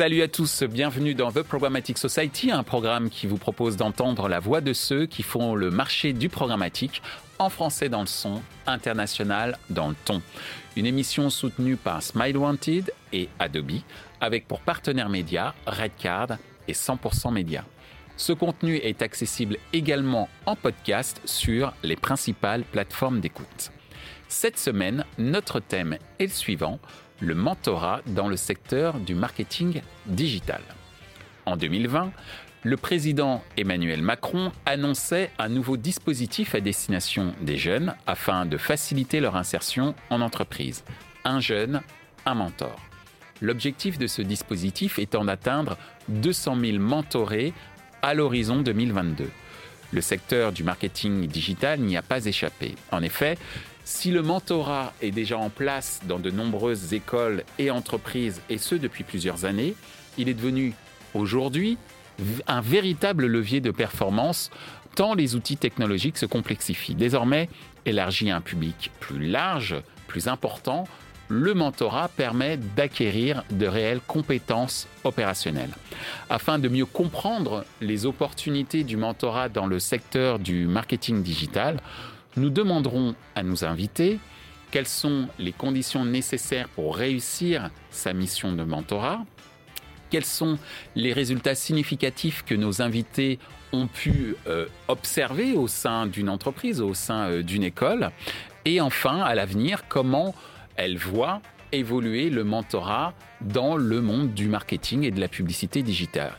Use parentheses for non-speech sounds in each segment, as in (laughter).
Salut à tous, bienvenue dans The Programmatic Society, un programme qui vous propose d'entendre la voix de ceux qui font le marché du programmatique en français dans le son, international dans le ton. Une émission soutenue par Smile Wanted et Adobe, avec pour partenaires médias Redcard et 100% Média. Ce contenu est accessible également en podcast sur les principales plateformes d'écoute. Cette semaine, notre thème est le suivant, le mentorat dans le secteur du marketing digital. En 2020, le président Emmanuel Macron annonçait un nouveau dispositif à destination des jeunes afin de faciliter leur insertion en entreprise. Un jeune, un mentor. L'objectif de ce dispositif étant d'atteindre 200 000 mentorés à l'horizon 2022. Le secteur du marketing digital n'y a pas échappé. En effet, si le mentorat est déjà en place dans de nombreuses écoles et entreprises, et ce depuis plusieurs années, il est devenu aujourd'hui un véritable levier de performance tant les outils technologiques se complexifient. Désormais, élargi à un public plus large, plus important, le mentorat permet d'acquérir de réelles compétences opérationnelles. Afin de mieux comprendre les opportunités du mentorat dans le secteur du marketing digital, nous demanderons à nos invités quelles sont les conditions nécessaires pour réussir sa mission de mentorat, quels sont les résultats significatifs que nos invités ont pu euh, observer au sein d'une entreprise, au sein euh, d'une école, et enfin, à l'avenir, comment elle voit évoluer le mentorat dans le monde du marketing et de la publicité digitale.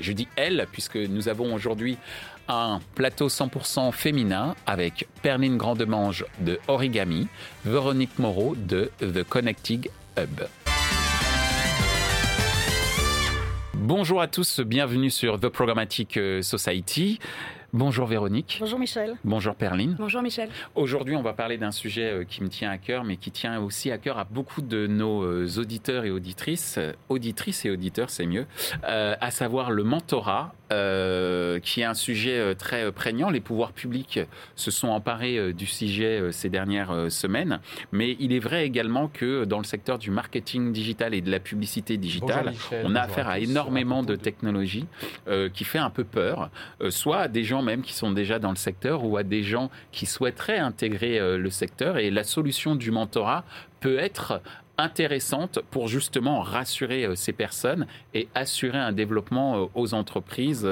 Je dis elle, puisque nous avons aujourd'hui un plateau 100% féminin avec Perline Grandemange de Origami, Véronique Moreau de The Connecting Hub. Bonjour à tous, bienvenue sur The Programmatic Society. Bonjour Véronique. Bonjour Michel. Bonjour Perline. Bonjour Michel. Aujourd'hui, on va parler d'un sujet euh, qui me tient à cœur, mais qui tient aussi à cœur à beaucoup de nos euh, auditeurs et auditrices, euh, auditrices et auditeurs, c'est mieux, à savoir le mentorat, qui est un sujet très prégnant. Les pouvoirs publics se sont emparés du sujet ces dernières semaines, mais il est vrai également que dans le secteur du marketing digital et de la publicité digitale, on a affaire à, énormément de technologies qui fait un peu peur, soit à des gens même qui sont déjà dans le secteur ou à des gens qui souhaiteraient intégrer euh, le secteur. Et la solution du mentorat peut être intéressante pour justement rassurer euh, ces personnes et assurer un développement euh, aux entreprises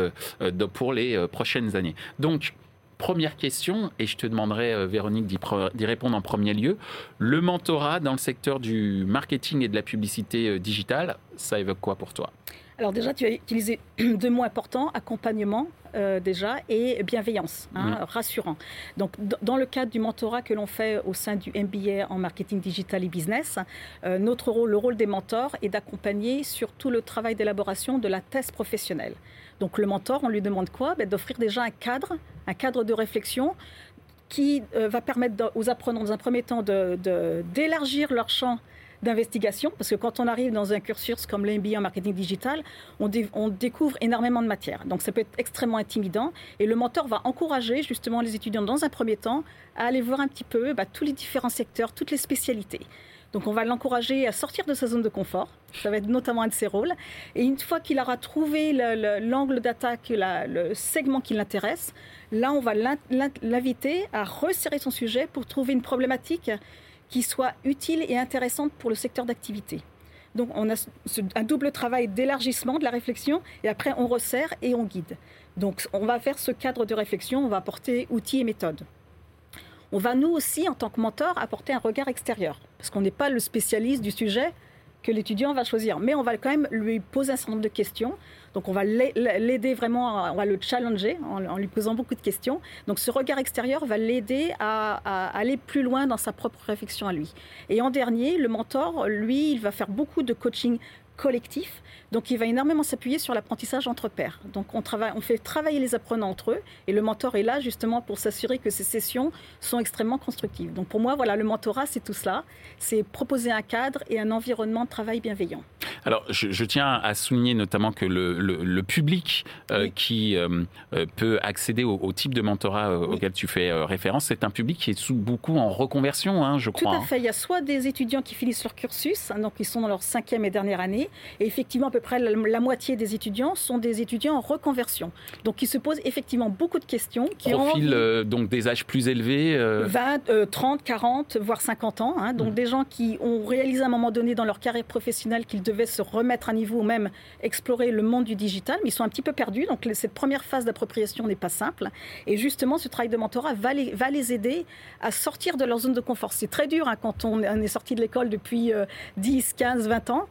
pour les prochaines années. Donc, première question, et je te demanderai, Véronique, d'y répondre en premier lieu. Le mentorat dans le secteur du marketing et de la publicité digitale, ça évoque quoi pour toi? Alors déjà, tu as utilisé (clears throat) deux mots importants, accompagnement euh, déjà et bienveillance, hein, rassurant. Donc dans le cadre du mentorat que l'on fait au sein du MBA en marketing digital et business, euh, notre rôle, le rôle des mentors est d'accompagner sur tout le travail d'élaboration de la thèse professionnelle. Donc le mentor, on lui demande quoi? Ben, D'offrir déjà un cadre, un cadre de réflexion qui euh, va permettre aux apprenants, dans un premier temps, d'élargir de, leur champ d'investigation, parce que quand on arrive dans un cursus comme l'MBA en marketing digital, on, découvre énormément de matière. Donc ça peut être extrêmement intimidant. Et le mentor va encourager justement les étudiants dans un premier temps à aller voir un petit peu bah, tous les différents secteurs, toutes les spécialités. Donc on va l'encourager à sortir de sa zone de confort. Ça va être notamment un de ses rôles. Et une fois qu'il aura trouvé l'angle d'attaque, le segment qui l'intéresse, là on va l'inviter à resserrer son sujet pour trouver une problématique qui soit utile et intéressante pour le secteur d'activité. Donc on a un double travail d'élargissement de la réflexion et après on resserre et on guide. Donc on va faire ce cadre de réflexion, on va apporter outils et méthodes. On va nous aussi, en tant que mentor, apporter un regard extérieur, parce qu'on n'est pas le spécialiste du sujet que l'étudiant va choisir, mais on va quand même lui poser un certain nombre de questions donc on va l'aider vraiment, on va le challenger en, lui posant beaucoup de questions. Donc ce regard extérieur va l'aider à, aller plus loin dans sa propre réflexion à lui. Et en dernier, le mentor, lui, il va faire beaucoup de coaching collectif. Donc, il va énormément s'appuyer sur l'apprentissage entre pairs. Donc, on, travaille, on fait travailler les apprenants entre eux et le mentor est là justement pour s'assurer que ces sessions sont extrêmement constructives. Donc, pour moi, voilà, le mentorat, c'est tout cela. C'est proposer un cadre et un environnement de travail bienveillant. Alors, je, tiens à souligner notamment que le, public euh, qui euh, euh, peut accéder au, type de mentorat auquel tu fais référence, c'est un public qui est sous beaucoup en reconversion, hein, je crois. Tout à fait. Il y a soit des étudiants qui finissent leur cursus, hein, donc ils sont dans leur cinquième et dernière année, Et effectivement, à peu près la, moitié des étudiants sont des étudiants en reconversion. Donc, ils se posent effectivement beaucoup de questions. Qui Profil euh, donc des âges plus élevés 20, 30, 40, voire 50 ans. Hein. donc, mmh. des gens qui ont réalisé à un moment donné dans leur carrière professionnelle qu'ils devaient se remettre à niveau ou même explorer le monde du digital, mais ils sont un petit peu perdus. Donc, cette première phase d'appropriation n'est pas simple. Et justement, ce travail de mentorat va les, va les aider à sortir de leur zone de confort. C'est très dur hein, quand on est sorti de l'école depuis 10, 15, 20 ans,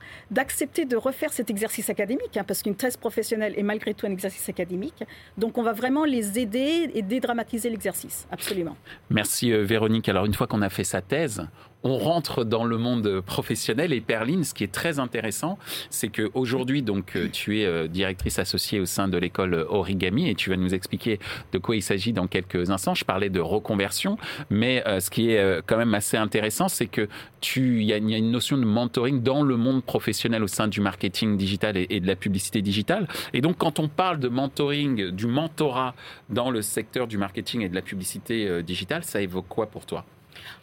d'accepter de refaire cet exercice académique, hein, parce qu'une thèse professionnelle est malgré tout un exercice académique. Donc on va vraiment les aider et dédramatiser l'exercice, absolument. Merci euh, Véronique. Alors une fois qu'on a fait sa thèse, on rentre dans le monde professionnel et Perline, ce qui est très intéressant, c'est qu'aujourd'hui, donc, euh, tu es euh, directrice associée au sein de l'école Origami et tu vas nous expliquer de quoi il s'agit dans quelques instants. Je parlais de reconversion, mais euh, ce qui est quand même assez intéressant, c'est que tu, il y, a une notion de mentoring dans le monde professionnel au sein du marketing digital et, de la publicité digitale. Et donc, quand on parle de mentoring, du mentorat dans le secteur du marketing et de la publicité digitale, ça évoque quoi pour toi?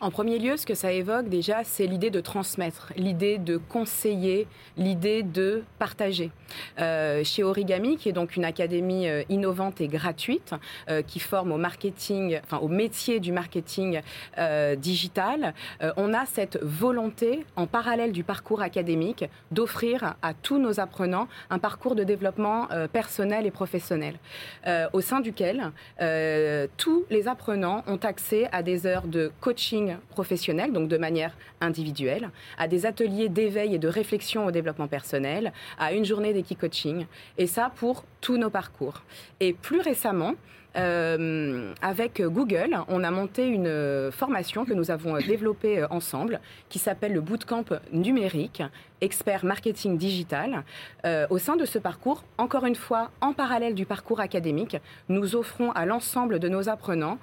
En premier lieu, ce que ça évoque déjà, c'est l'idée de transmettre, l'idée de conseiller, l'idée de partager. Euh, chez Origami, qui est donc une académie euh, innovante et gratuite, euh, qui forme au marketing, enfin au métier du marketing digital, on a cette volonté, en parallèle du parcours académique, d'offrir à tous nos apprenants un parcours de développement personnel et professionnel, au sein duquel tous les apprenants ont accès à des heures de coaching professionnel, donc de manière individuelle, à des ateliers d'éveil et de réflexion au développement personnel, à une journée d'équicoaching, et ça pour tous nos parcours. Et plus récemment, euh, avec Google, on a monté une formation que nous avons développée ensemble, qui s'appelle le Bootcamp numérique, expert marketing digital. Euh, au sein de ce parcours, encore une fois, en parallèle du parcours académique, nous offrons à l'ensemble de nos apprenants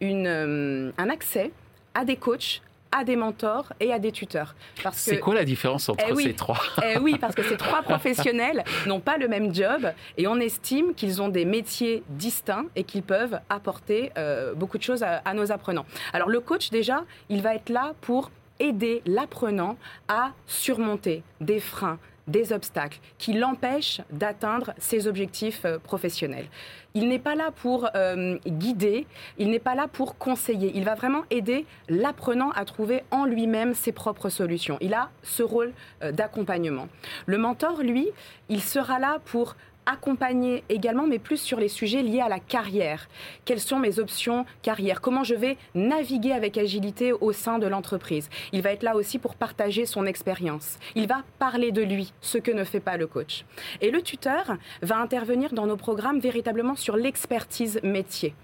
une, euh, un accès à des coachs à des mentors et à des tuteurs. C'est quoi la différence entre eh ces trois (laughs) eh Oui, parce que ces trois professionnels n'ont pas le même job et on estime qu'ils ont des métiers distincts et qu'ils peuvent apporter euh, beaucoup de choses à, à nos apprenants. Alors le coach, déjà, il va être là pour aider l'apprenant à surmonter des freins, des obstacles qui l'empêchent d'atteindre ses objectifs euh, professionnels. Il n'est pas là pour euh, guider, il n'est pas là pour conseiller. Il va vraiment aider l'apprenant à trouver en lui-même ses propres solutions. Il a ce rôle euh, d'accompagnement. Le mentor, lui, il sera là pour accompagner également, mais plus sur les sujets liés à la carrière. Quelles sont mes options carrière? Comment je vais naviguer avec agilité au sein de l'entreprise? Il va être là aussi pour partager son expérience. Il va parler de lui, ce que ne fait pas le coach. Et le tuteur va intervenir dans nos programmes véritablement sur l'expertise métier.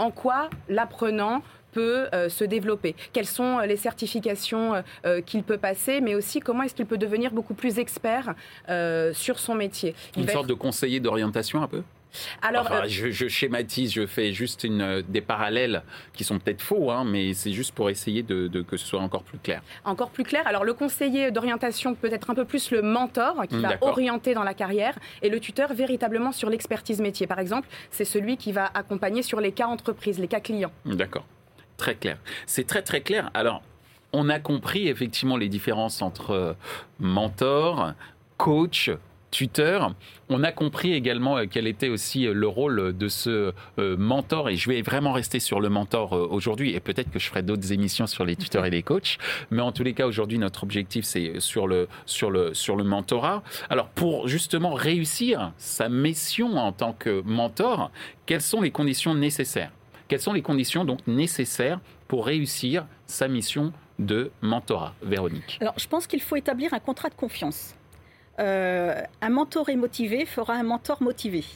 En quoi l'apprenant peut euh, se développer, quelles sont euh, les certifications euh, qu'il peut passer, mais aussi comment est-ce qu'il peut devenir beaucoup plus expert sur son métier. Une sorte de conseiller d'orientation un peu? Alors, je, schématise, je fais juste une, des parallèles qui sont peut-être faux, hein, mais c'est juste pour essayer de, que ce soit encore plus clair. Encore plus clair. Alors, le conseiller d'orientation peut être un peu plus le mentor qui va orienter dans la carrière et le tuteur véritablement sur l'expertise métier. Par exemple, c'est celui qui va accompagner sur les cas entreprises, les cas clients. D'accord très clair. C'est très très clair. Alors, on a compris effectivement les différences entre euh, mentor, coach, tuteur. On a compris également euh, quel était aussi euh, le rôle de ce mentor, et je vais vraiment rester sur le mentor aujourd'hui, et peut-être que je ferai d'autres émissions sur les tuteurs et les coachs, mais en tous les cas, aujourd'hui, notre objectif, c'est sur le, sur, le, sur le mentorat. Alors, pour justement réussir sa mission en tant que mentor, quelles sont les conditions nécessaires? Quelles sont les conditions donc nécessaires pour réussir sa mission de mentorat, Véronique? Alors, je pense qu'il faut établir un contrat de confiance. Euh, un mentoré motivé fera un mentor motivé.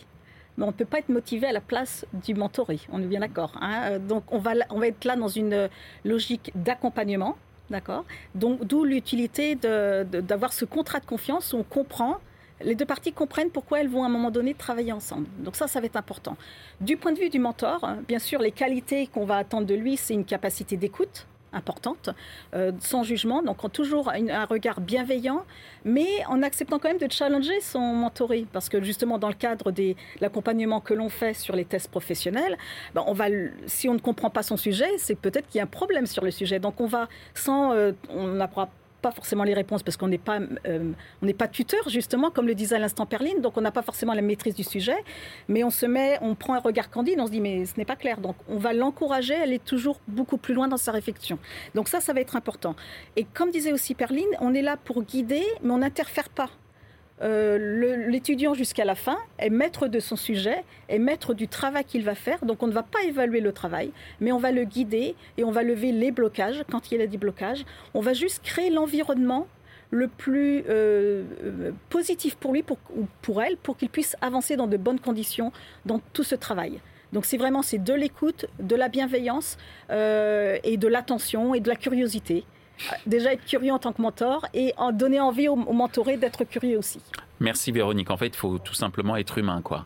Mais on ne peut pas être motivé à la place du mentoré, on est bien d'accord. Hein. Donc on va, on va être là dans une logique d'accompagnement, d'accord? D'où l'utilité d'avoir ce contrat de confiance où on comprend les deux parties comprennent pourquoi elles vont à un moment donné travailler ensemble. Donc ça, ça va être important. Du point de vue du mentor, hein, bien sûr, les qualités qu'on va attendre de lui, c'est une capacité d'écoute importante, euh, sans jugement, donc toujours un, regard bienveillant, mais en acceptant quand même de challenger son mentoré, parce que justement dans le cadre de l'accompagnement que l'on fait sur les tests professionnels, ben on va, si on ne comprend pas son sujet, c'est peut-être qu'il y a un problème sur le sujet. Donc on va, sans, euh, on n'apprend pas forcément les réponses parce qu'on n'est pas, euh, on n'est pas tuteur, justement, comme le disait à l'instant Perline, donc on n'a pas forcément la maîtrise du sujet, mais on se met, on prend un regard candide, on se dit, mais ce n'est pas clair. Donc on va l'encourager à aller toujours beaucoup plus loin dans sa réflexion. Donc ça, ça va être important. Et comme disait aussi Perline, on est là pour guider, mais on n'interfère pas. Euh, l'étudiant jusqu'à la fin est maître de son sujet, est maître du travail qu'il va faire. Donc on ne va pas évaluer le travail, mais on va le guider et on va lever les blocages quand il y a des blocages. On va juste créer l'environnement le plus euh, euh, positif pour lui pour, ou pour elle, pour qu'il puisse avancer dans de bonnes conditions dans tout ce travail. Donc c'est vraiment c'est de l'écoute, de la bienveillance et de l'attention et de la curiosité déjà être curieux en tant que mentor et en donner envie aux, mentorés d'être curieux aussi. Merci Véronique. En fait, il faut tout simplement être humain, quoi.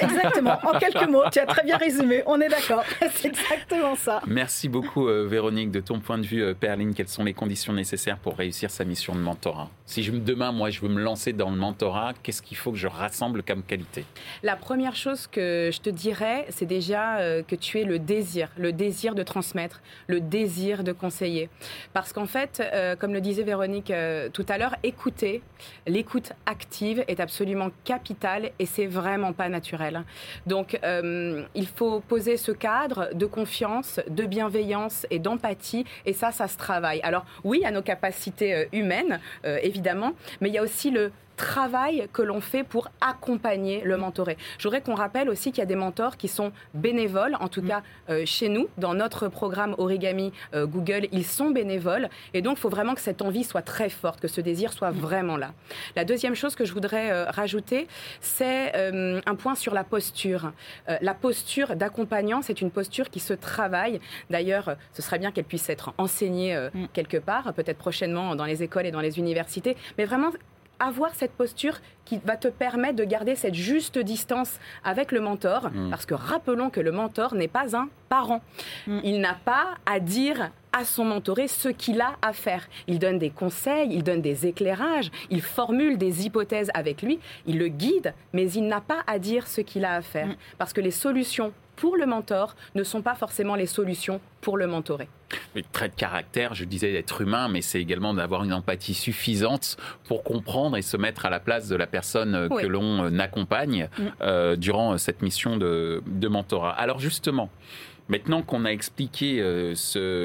Exactement. En quelques mots, tu as très bien résumé. On est d'accord. (laughs) C'est exactement ça. Merci beaucoup, euh, Véronique. De ton point de vue, euh, Perline, quelles sont les conditions nécessaires pour réussir sa mission de mentorat? Si je, demain, moi, je veux me lancer dans le mentorat, qu'est-ce qu'il faut que je rassemble comme qualité? La première chose que je te dirais, c'est déjà euh, que tu aies le désir, le désir de transmettre, le désir de conseiller. Parce qu'en fait, comme le disait Véronique tout à l'heure, écouter, l'écoute active est absolument capitale et c'est vraiment pas naturel. Donc, euh, il faut poser ce cadre de confiance, de bienveillance et d'empathie. Et ça, ça se travaille. Alors, oui, à nos capacités euh, humaines, euh, évidemment, mais il y a aussi le travail que l'on fait pour accompagner le mentoré. Je voudrais qu'on rappelle aussi qu'il y a des mentors qui sont bénévoles, en tout mm. cas euh, chez nous, dans notre programme Origami euh, Google, ils sont bénévoles. Et donc, il faut vraiment que cette envie soit très forte, que ce désir soit mm. vraiment là. La deuxième chose que je voudrais euh, rajouter, c'est un point sur la posture. la posture d'accompagnant, c'est une posture qui se travaille. D'ailleurs, ce serait bien qu'elle puisse être enseignée mm. quelque part, peut-être prochainement dans les écoles et dans les universités, mais vraiment avoir cette posture qui va te permettre de garder cette juste distance avec le mentor, mm. parce que rappelons que le mentor n'est pas un parent. Mm. Il n'a pas à dire à son mentoré ce qu'il a à faire. Il donne des conseils, il donne des éclairages, il formule des hypothèses avec lui, il le guide, mais il n'a pas à dire ce qu'il a à faire. Mm. Parce que les solutions pour le mentor ne sont pas forcément les solutions pour le mentoré. Le trait de caractère, je disais d'être humain, mais c'est également d'avoir une empathie suffisante pour comprendre et se mettre à la place de la personne euh, que l'on euh, accompagne mm. euh, durant cette mission de, mentorat. Alors justement, Maintenant qu'on a expliqué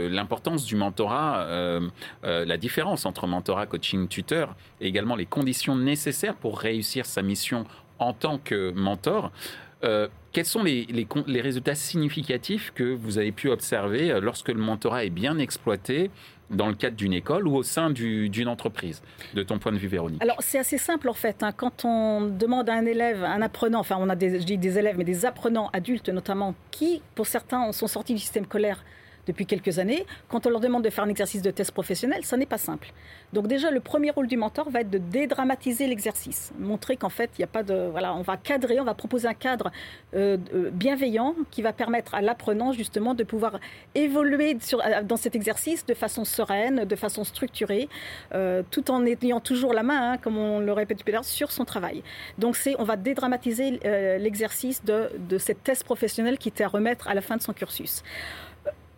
l'importance du mentorat, la différence entre mentorat, coaching, tuteur, et également les conditions nécessaires pour réussir sa mission en tant que mentor, euh, quels sont les, résultats significatifs que vous avez pu observer euh, lorsque le mentorat est bien exploité dans le cadre d'une école ou au sein d'une entreprise, de ton point de vue, Véronique? Alors, c'est assez simple, en fait. Hein. Quand on demande à un élève, un apprenant, enfin, on a je dis des élèves, mais des apprenants adultes notamment, qui, pour certains, sont sortis du système scolaire depuis quelques années, quand on leur demande de faire un exercice de test professionnel, ça n'est pas simple. Donc déjà, le premier rôle du mentor va être de dédramatiser l'exercice, montrer qu'en fait, il n'y a pas de... Voilà, on va cadrer, on va proposer un cadre euh, euh, bienveillant qui va permettre à l'apprenant justement de pouvoir évoluer euh, dans cet exercice de façon sereine, de façon structurée, tout en ayant toujours la main, hein, comme on le répète à l'heure, sur son travail. Donc c'est, on va dédramatiser l'exercice de, de cette thèse professionnelle qui était à remettre à la fin de son cursus.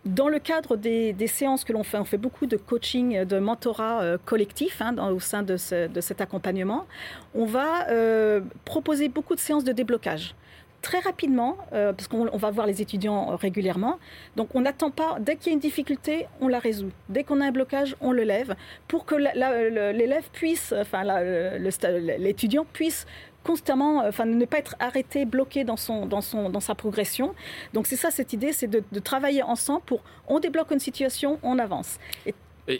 Dans le cadre des, séances que l'on fait, on fait beaucoup de coaching, de mentorat euh, collectif hein, au sein de, cet accompagnement. On va euh, proposer beaucoup de séances de déblocage très rapidement, euh, parce qu'on va voir les étudiants régulièrement. Donc on n'attend pas, dès qu'il y a une difficulté, on la résout. Dès qu'on a un blocage, on le lève pour que l'étudiant puisse constamment, euh, enfin, ne pas être arrêté, bloqué dans, son, dans, son, dans sa progression. Donc c'est ça cette idée, c'est de, travailler ensemble pour on débloque une situation, on avance. Et,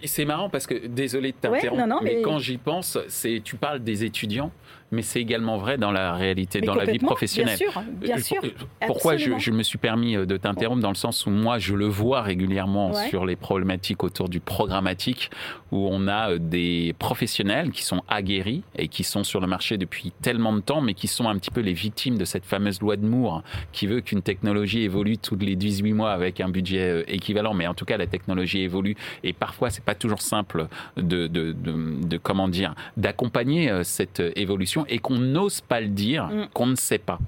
c'est marrant parce que, désolé de t'interrompre, mais, quand j'y pense, c'est tu parles des étudiants, mais c'est également vrai dans la réalité, dans la vie professionnelle. Bien sûr, bien euh, sûr. Pourquoi je, me suis permis euh, de t'interrompre dans le sens où moi je le vois régulièrement sur les problématiques autour du programmatique, où on a euh, des professionnels qui sont aguerris et qui sont sur le marché depuis tellement de temps, mais qui sont un petit peu les victimes de cette fameuse loi de Moore qui veut qu'une technologie évolue tous les 18 mois avec un budget équivalent, mais en tout cas la technologie évolue et parfois c'est pas toujours simple de, de, de, de comment dire d'accompagner cette évolution et qu'on n'ose pas le dire, mm. qu'on ne sait pas.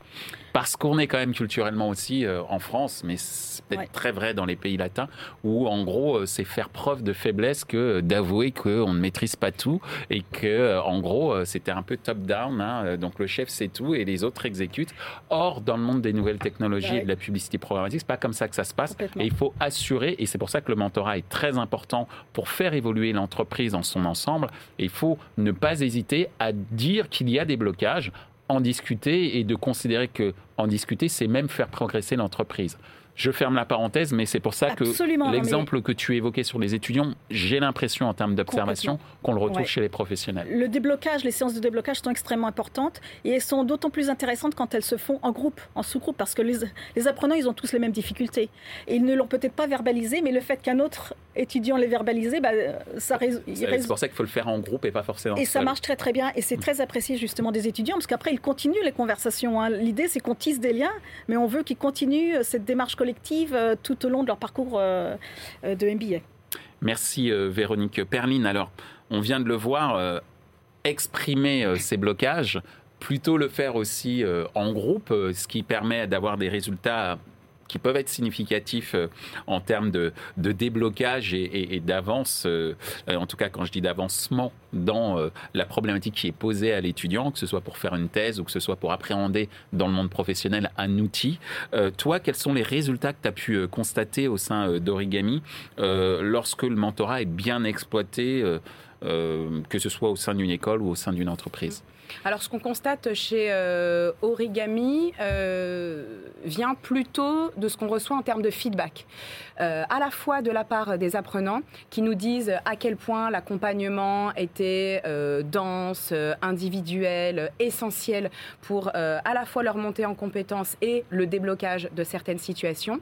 Parce qu'on est quand même culturellement aussi euh, en France, mais c'est peut-être très vrai dans les pays latins, où en gros, euh, c'est faire preuve de faiblesse que d'avouer qu'on ne maîtrise pas tout et que, euh, en gros, c'était un peu top-down. Hein, donc le chef sait tout et les autres exécutent. Or, dans le monde des nouvelles technologies et de la publicité programmatique, c'est pas comme ça que ça se passe. Et il faut assurer, et c'est pour ça que le mentorat est très important pour faire évoluer l'entreprise dans son ensemble. Et il faut ne pas hésiter à dire qu'il y a des blocages en discuter et de considérer que en discuter, c'est même faire progresser l'entreprise. Je ferme la parenthèse, mais c'est pour ça que l'exemple que tu évoquais sur les étudiants, j'ai l'impression en termes d'observation qu'on le retrouve chez les professionnels. Le déblocage, les séances de déblocage sont extrêmement importantes et elles sont d'autant plus intéressantes quand elles se font en groupe, en sous-groupe, parce que les, apprenants, ils ont tous les mêmes difficultés. Et ils ne l'ont peut-être pas verbalisé, mais le fait qu'un autre étudiant l'ait verbalisé, bah, ça résout. C'est pour ça qu'il faut le faire en groupe et pas forcément. Et ça marche très très bien et c'est très apprécié justement des étudiants, parce qu'après, ils continuent les conversations. Hein. L'idée, c'est qu'on tisse des liens, mais on veut qu'ils continuent cette démarche collective euh, tout au long de leur parcours euh, euh, de MBA. Merci Véronique Perline. Alors, on vient de le voir, exprimer ces blocages, plutôt le faire aussi en groupe, ce qui permet d'avoir des résultats qui peuvent être significatifs euh, en termes de, déblocage et, d'avance, euh, euh, en tout cas quand je dis d'avancement dans la problématique qui est posée à l'étudiant, que ce soit pour faire une thèse ou que ce soit pour appréhender dans le monde professionnel un outil. toi, quels sont les résultats que tu as pu constater au sein d'Origami lorsque le mentorat est bien exploité, que ce soit au sein d'une école ou au sein d'une entreprise? Alors, ce qu'on constate chez euh, Origami euh, vient plutôt de ce qu'on reçoit en termes de feedback, euh, à la fois de la part des apprenants qui nous disent à quel point l'accompagnement était dense, individuel, essentiel pour à la fois leur montée en compétences et le déblocage de certaines situations.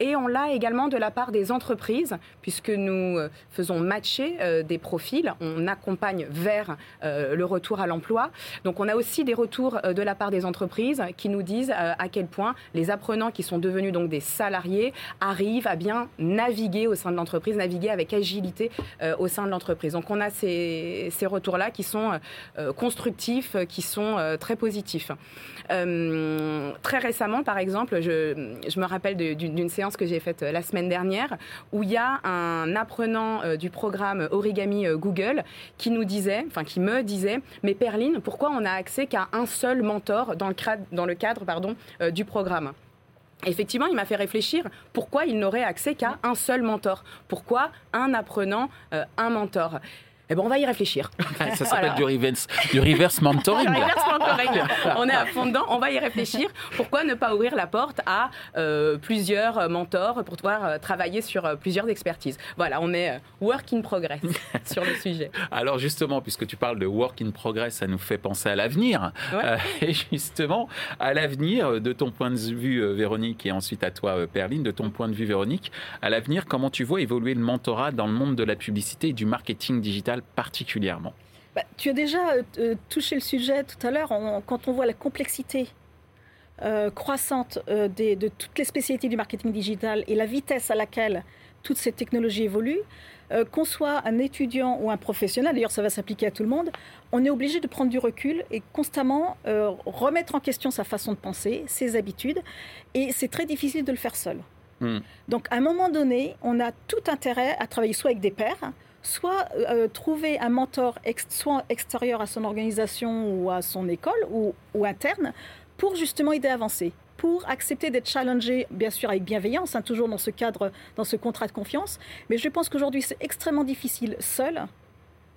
Et on l'a également de la part des entreprises, puisque nous faisons matcher des profils, on accompagne vers le retour à l'emploi. Donc on a aussi des retours euh, de la part des entreprises qui nous disent euh, à quel point les apprenants qui sont devenus donc des salariés arrivent à bien naviguer au sein de l'entreprise, naviguer avec agilité euh, au sein de l'entreprise. Donc on a ces, retours-là qui sont constructifs, qui sont très positifs. très récemment, par exemple, je, je me rappelle d'une séance que j'ai faite la semaine dernière où il y a un apprenant du programme Origami Google qui nous disait, enfin qui me disait, mais Perline, pour pourquoi on n'a accès qu'à un seul mentor dans le, dans le cadre pardon, euh, du programme? Effectivement, il m'a fait réfléchir pourquoi il n'aurait accès qu'à un seul mentor? Pourquoi un apprenant, euh, un mentor? Eh ben, on va y réfléchir. (laughs) Ça s'appelle du, reverse, du reverse mentoring. reverse mentoring. (laughs) on est à fond dedans, on va y réfléchir. Pourquoi ne pas ouvrir la porte à euh, plusieurs mentors pour pouvoir euh, travailler sur euh, plusieurs expertises? Voilà, on est work in progress (laughs) sur le sujet. Alors justement, puisque tu parles de work in progress, ça nous fait penser à l'avenir. et justement, à l'avenir, de ton point de vue, Véronique, et ensuite à toi, Perline, de ton point de vue, Véronique, à l'avenir, comment tu vois évoluer le mentorat dans le monde de la publicité et du marketing digital? Particulièrement bah, Tu as déjà euh, euh, touché le sujet tout à l'heure quand on voit la complexité euh, croissante de toutes les spécialités du marketing digital et la vitesse à laquelle toutes ces technologies évoluent. qu'on soit un étudiant ou un professionnel, d'ailleurs ça va s'appliquer à tout le monde, on est obligé de prendre du recul et constamment remettre en question sa façon de penser, ses habitudes, et c'est très difficile de le faire seul. Hmm. Donc à un moment donné, on a tout intérêt à travailler soit avec des pairs, soit euh, trouver un mentor soit extérieur à son organisation ou à son école ou, interne pour justement aider à avancer pour accepter d'être challengé, bien sûr avec bienveillance, hein, toujours dans ce cadre, dans ce contrat de confiance. Mais je pense qu'aujourd'hui, c'est extrêmement difficile seul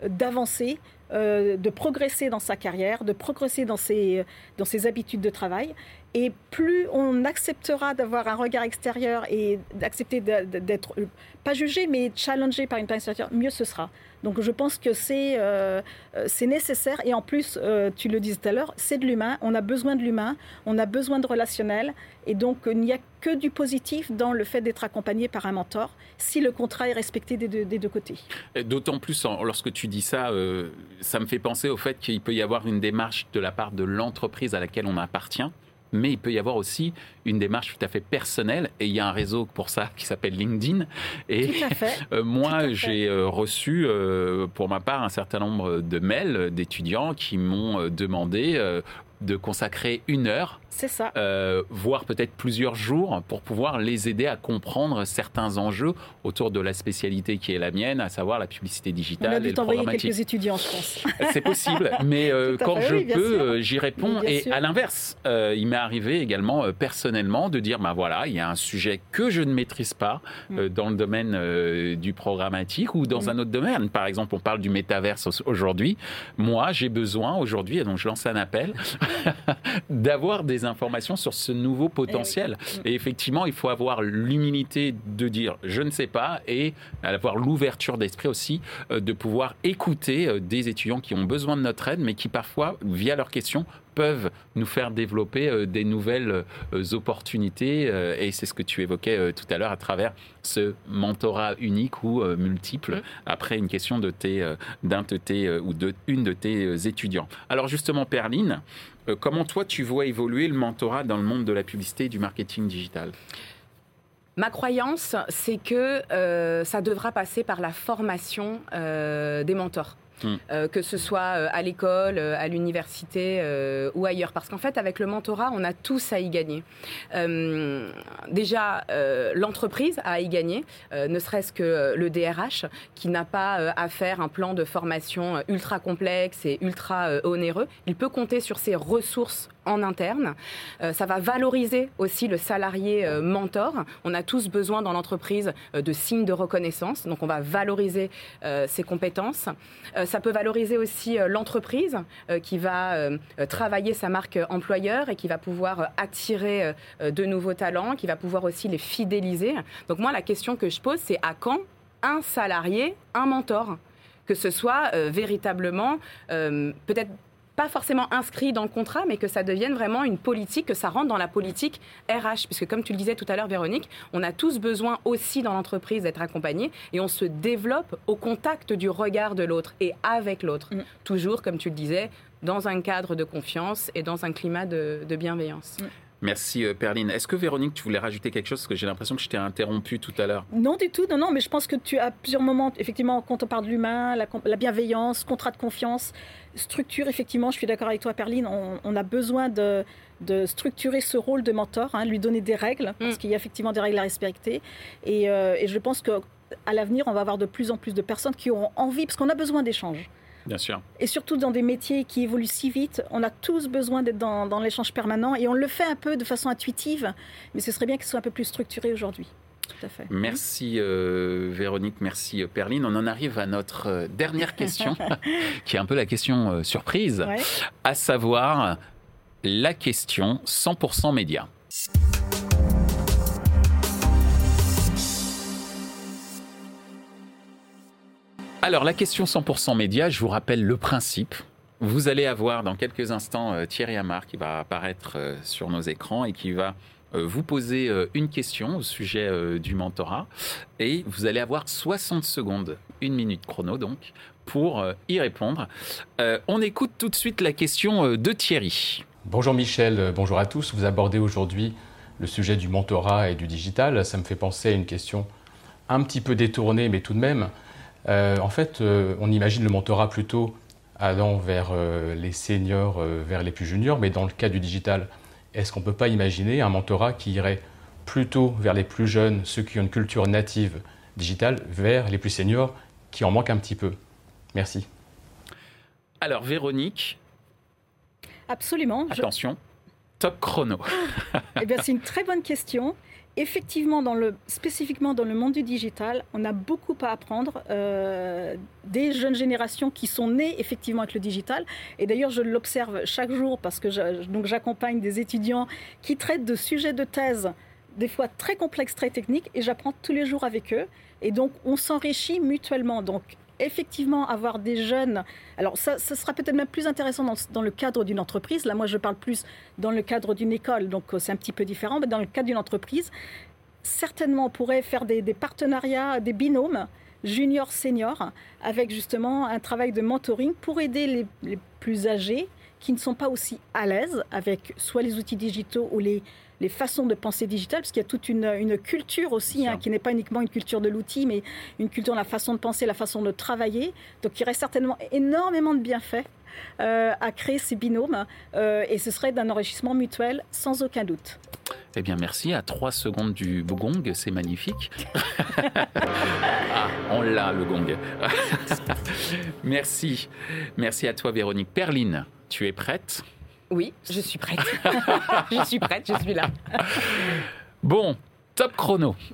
euh, d'avancer, euh, de progresser dans sa carrière, de progresser dans ses, dans ses habitudes de travail. Et plus on acceptera d'avoir un regard extérieur et d'accepter d'être pas jugé, mais challengé par une personne extérieure, mieux ce sera. Donc je pense que c'est euh, c'est nécessaire. Et en plus, euh, tu le disais tout à l'heure, c'est de l'humain. On a besoin de l'humain, on a besoin de relationnel. Et donc il n'y a que du positif dans le fait d'être accompagné par un mentor, si le contrat est respecté des deux, côtés. D'autant plus lorsque tu dis ça, euh, ça me fait penser au fait qu'il peut y avoir une démarche de la part de l'entreprise à laquelle on appartient mais il peut y avoir aussi une démarche tout à fait personnelle et il y a un réseau pour ça qui s'appelle LinkedIn. Et (laughs) euh, moi j'ai euh, reçu euh, pour ma part un certain nombre de mails d'étudiants qui m'ont demandé de consacrer une heure c'est ça. Euh, voire peut-être plusieurs jours pour pouvoir les aider à comprendre certains enjeux autour de la spécialité qui est la mienne, à savoir la publicité digitale. On a dû t'envoyer quelques étudiants, je pense. (laughs) C'est possible, mais euh, quand je peux, euh, j'y réponds. Et à l'inverse, il m'est arrivé également personnellement de dire, ben voilà, il y a un sujet que je ne maîtrise pas mm. dans le domaine du programmatique ou dans mm. un autre domaine. Par exemple, on parle du métaverse aujourd'hui. Moi, j'ai besoin aujourd'hui, et donc je lance un appel, (laughs) d'avoir des informations sur ce nouveau potentiel. Eh et, effectivement, il faut avoir l'humilité de dire je ne sais pas et avoir l'ouverture d'esprit aussi euh, de pouvoir écouter euh, des étudiants qui ont besoin de notre aide, mais qui parfois, via leurs questions, peuvent nous faire développer euh, des nouvelles opportunités. et c'est ce que tu évoquais tout à l'heure à travers ce mentorat unique ou multiple, mmh. après une question de tes, d'un de tes, ou de une de tes étudiants. Alors justement, Perline, euh, comment toi tu vois évoluer le mentorat dans le monde de la publicité et du marketing digital? Ma croyance, c'est que euh, ça devra passer par la formation euh, des mentors. Hmm. Euh, que ce soit euh, à l'école, euh, à l'université ou ailleurs. Parce qu'en fait, avec le mentorat, on a tous à y gagner. déjà, l'entreprise a à y gagner, ne serait-ce que le DRH, qui n'a pas à faire un plan de formation ultra complexe et ultra onéreux. Il peut compter sur ses ressources en interne. ça va valoriser aussi le salarié mentor. On a tous besoin dans l'entreprise de signes de reconnaissance, donc on va valoriser ses compétences ça peut valoriser aussi euh, l'entreprise euh, qui va euh, travailler sa marque employeur et qui va pouvoir attirer de nouveaux talents, qui va pouvoir aussi les fidéliser. Donc moi, la question que je pose, c'est à quand un salarié, un mentor que ce soit véritablement peut-être pas forcément inscrit dans le contrat, mais que ça devienne vraiment une politique, que ça rentre dans la politique RH. Puisque comme tu le disais tout à l'heure, Véronique, on a tous besoin aussi dans l'entreprise d'être accompagnés et on se développe au contact du regard de l'autre et avec l'autre. Mm. Toujours, comme tu le disais, dans un cadre de confiance et dans un climat de, bienveillance. Mm. Merci euh, Perline. Est-ce que Véronique, tu voulais rajouter quelque chose? Parce que j'ai l'impression que je t'ai interrompu tout à l'heure. Non, du tout. Non, non, mais je pense que tu as plusieurs moments, effectivement, quand on parle de l'humain, la, bienveillance, contrat de confiance, structure, effectivement, je suis d'accord avec toi, Perline, on, a besoin de, structurer ce rôle de mentor, hein, lui donner des règles, parce mm. qu'il y a effectivement des règles à respecter. Et, euh, et je pense qu'à l'avenir, on va avoir de plus en plus de personnes qui auront envie, parce qu'on a besoin d'échanges. Bien sûr. Et surtout dans des métiers qui évoluent si vite, on a tous besoin d'être dans, l'échange permanent et on le fait un peu de façon intuitive, mais ce serait bien ce soit un peu plus structuré aujourd'hui. Tout à fait. Merci euh, Véronique, merci euh, Perline. On en arrive à notre euh, dernière question, (laughs) qui est un peu la question surprise, à savoir la question 100% média. Alors, la question 100% média, je vous rappelle le principe. Vous allez avoir dans quelques instants euh, Thierry Amar qui va apparaître euh, sur nos écrans et qui va euh, vous poser une question au sujet du mentorat. Et vous allez avoir 60 secondes, une minute chrono donc, pour y répondre. on écoute tout de suite la question de Thierry. Bonjour Michel, bonjour à tous. Vous abordez aujourd'hui le sujet du mentorat et du digital. Ça me fait penser à une question un petit peu détournée, mais tout de même. Euh, en fait, euh, on imagine le mentorat plutôt allant vers euh, les seniors, vers les plus juniors, mais dans le cas du digital, est-ce qu'on ne peut pas imaginer un mentorat qui irait plutôt vers les plus jeunes, ceux qui ont une culture native digitale, vers les plus seniors qui en manquent un petit peu? Merci. Alors, Véronique. Absolument. Attention, top chrono. eh bien, c'est une très bonne question effectivement, dans le, spécifiquement dans le monde du digital, on a beaucoup à apprendre euh, des jeunes générations qui sont nées effectivement avec le digital. Et d'ailleurs, je l'observe chaque jour parce que j'accompagne des étudiants qui traitent de sujets de thèse des fois très complexes, très techniques, et j'apprends tous les jours avec eux. Et donc, on s'enrichit mutuellement. Donc, effectivement avoir des jeunes. Alors, ça, sera peut-être même plus intéressant dans, le cadre d'une entreprise. Là, moi, je parle plus dans le cadre d'une école, donc euh, c'est un petit peu différent. Mais dans le cadre d'une entreprise, certainement, on pourrait faire des, partenariats, des binômes junior-senior, avec justement un travail de mentoring pour aider les, plus âgés qui ne sont pas aussi à l'aise avec soit les outils digitaux ou les, les façons de penser digitales, parce qu'il y a toute une, une culture aussi, hein, qui n'est pas uniquement une culture de l'outil, mais une culture de la façon de penser, la façon de travailler. Donc il reste certainement énormément de bienfaits euh, à créer ces binômes, euh, et ce serait d'un enrichissement mutuel sans aucun doute. Eh bien, merci. À trois secondes du gong, c'est magnifique. (laughs) ah, on l'a, le gong. (laughs) merci. Merci à toi, Véronique. Perline, tu es prête? Oui, je suis prête. (laughs) je suis prête, je suis là. Bon, Top chrono. (laughs)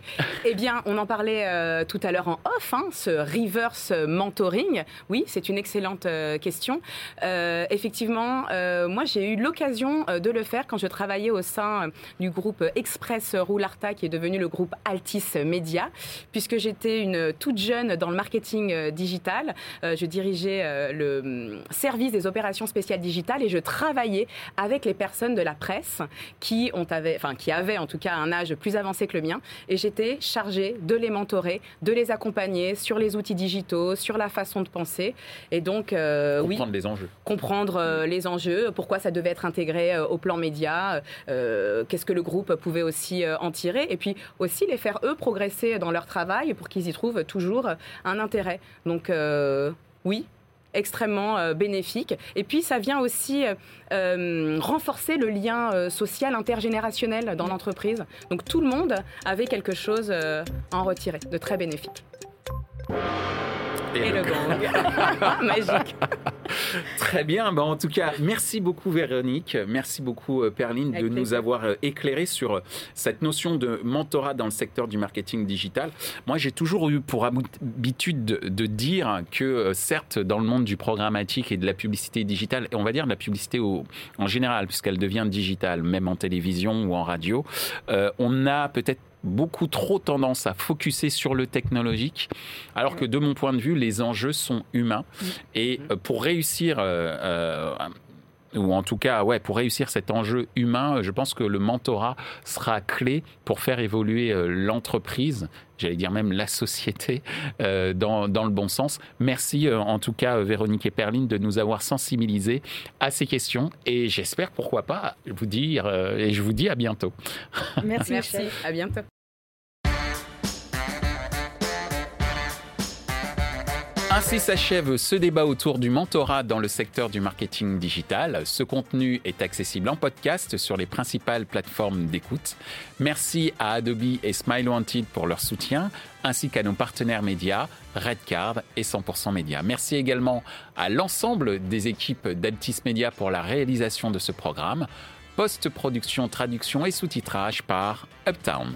Eh bien, on en parlait euh, tout à l'heure en off, hein, ce reverse mentoring. Oui, c'est une excellente euh, question. Euh, effectivement, moi, j'ai eu l'occasion de le faire quand je travaillais au sein du groupe Express Roularta, qui est devenu le groupe Altis Media, puisque j'étais une toute jeune dans le marketing digital. je dirigeais le mm, service des opérations spéciales digitales et je travaillais avec les personnes de la presse qui, ont avait, qui avaient en tout cas un âge plus avancé que le mien. Et j'étais chargée de les mentorer, de les accompagner sur les outils digitaux, sur la façon de penser. Et donc, euh, oui. Comprendre les enjeux. Comprendre euh, les enjeux, pourquoi ça devait être intégré euh, au plan média, qu'est-ce que le groupe pouvait aussi en tirer. Et puis aussi les faire, eux, progresser dans leur travail pour qu'ils y trouvent toujours un intérêt. Donc, oui, extrêmement euh, bénéfique. Et puis, ça vient aussi euh, euh, renforcer le lien social intergénérationnel dans l'entreprise. Donc, tout le monde avait quelque chose à en retirer de très bénéfique. Et, le, gong. (laughs) Magique. Très bien. Bah, en tout cas, merci beaucoup Véronique. Merci beaucoup Perline de nous avoir éclairé sur cette notion de mentorat dans le secteur du marketing digital. Moi, j'ai toujours eu pour habitude de, dire que certes, dans le monde du programmatique et de la publicité digitale, et on va dire de la publicité en général, puisqu'elle devient digitale, même en télévision ou en radio, on a peut-être beaucoup trop tendance à focuser sur le technologique, alors que de mon point de vue, les enjeux sont humains. Et euh, pour réussir euh, euh, ou en tout cas, ouais, pour réussir cet enjeu humain, je pense que le mentorat sera clé pour faire évoluer l'entreprise, j'allais dire même la société, dans, dans, le bon sens. Merci en tout cas, Véronique et Perline, de nous avoir sensibilisés à ces questions et j'espère, pourquoi pas, vous dire, et je vous dis à bientôt. Merci, Merci. à bientôt. Ainsi s'achève ce débat autour du mentorat dans le secteur du marketing digital. Ce contenu est accessible en podcast sur les principales plateformes d'écoute. Merci à Adobe et Smile Wanted pour leur soutien, ainsi qu'à nos partenaires médias, Redcard et 100% Média. Merci également à l'ensemble des équipes d'Altis Media pour la réalisation de ce programme. Post-production, traduction et sous-titrage par Uptown.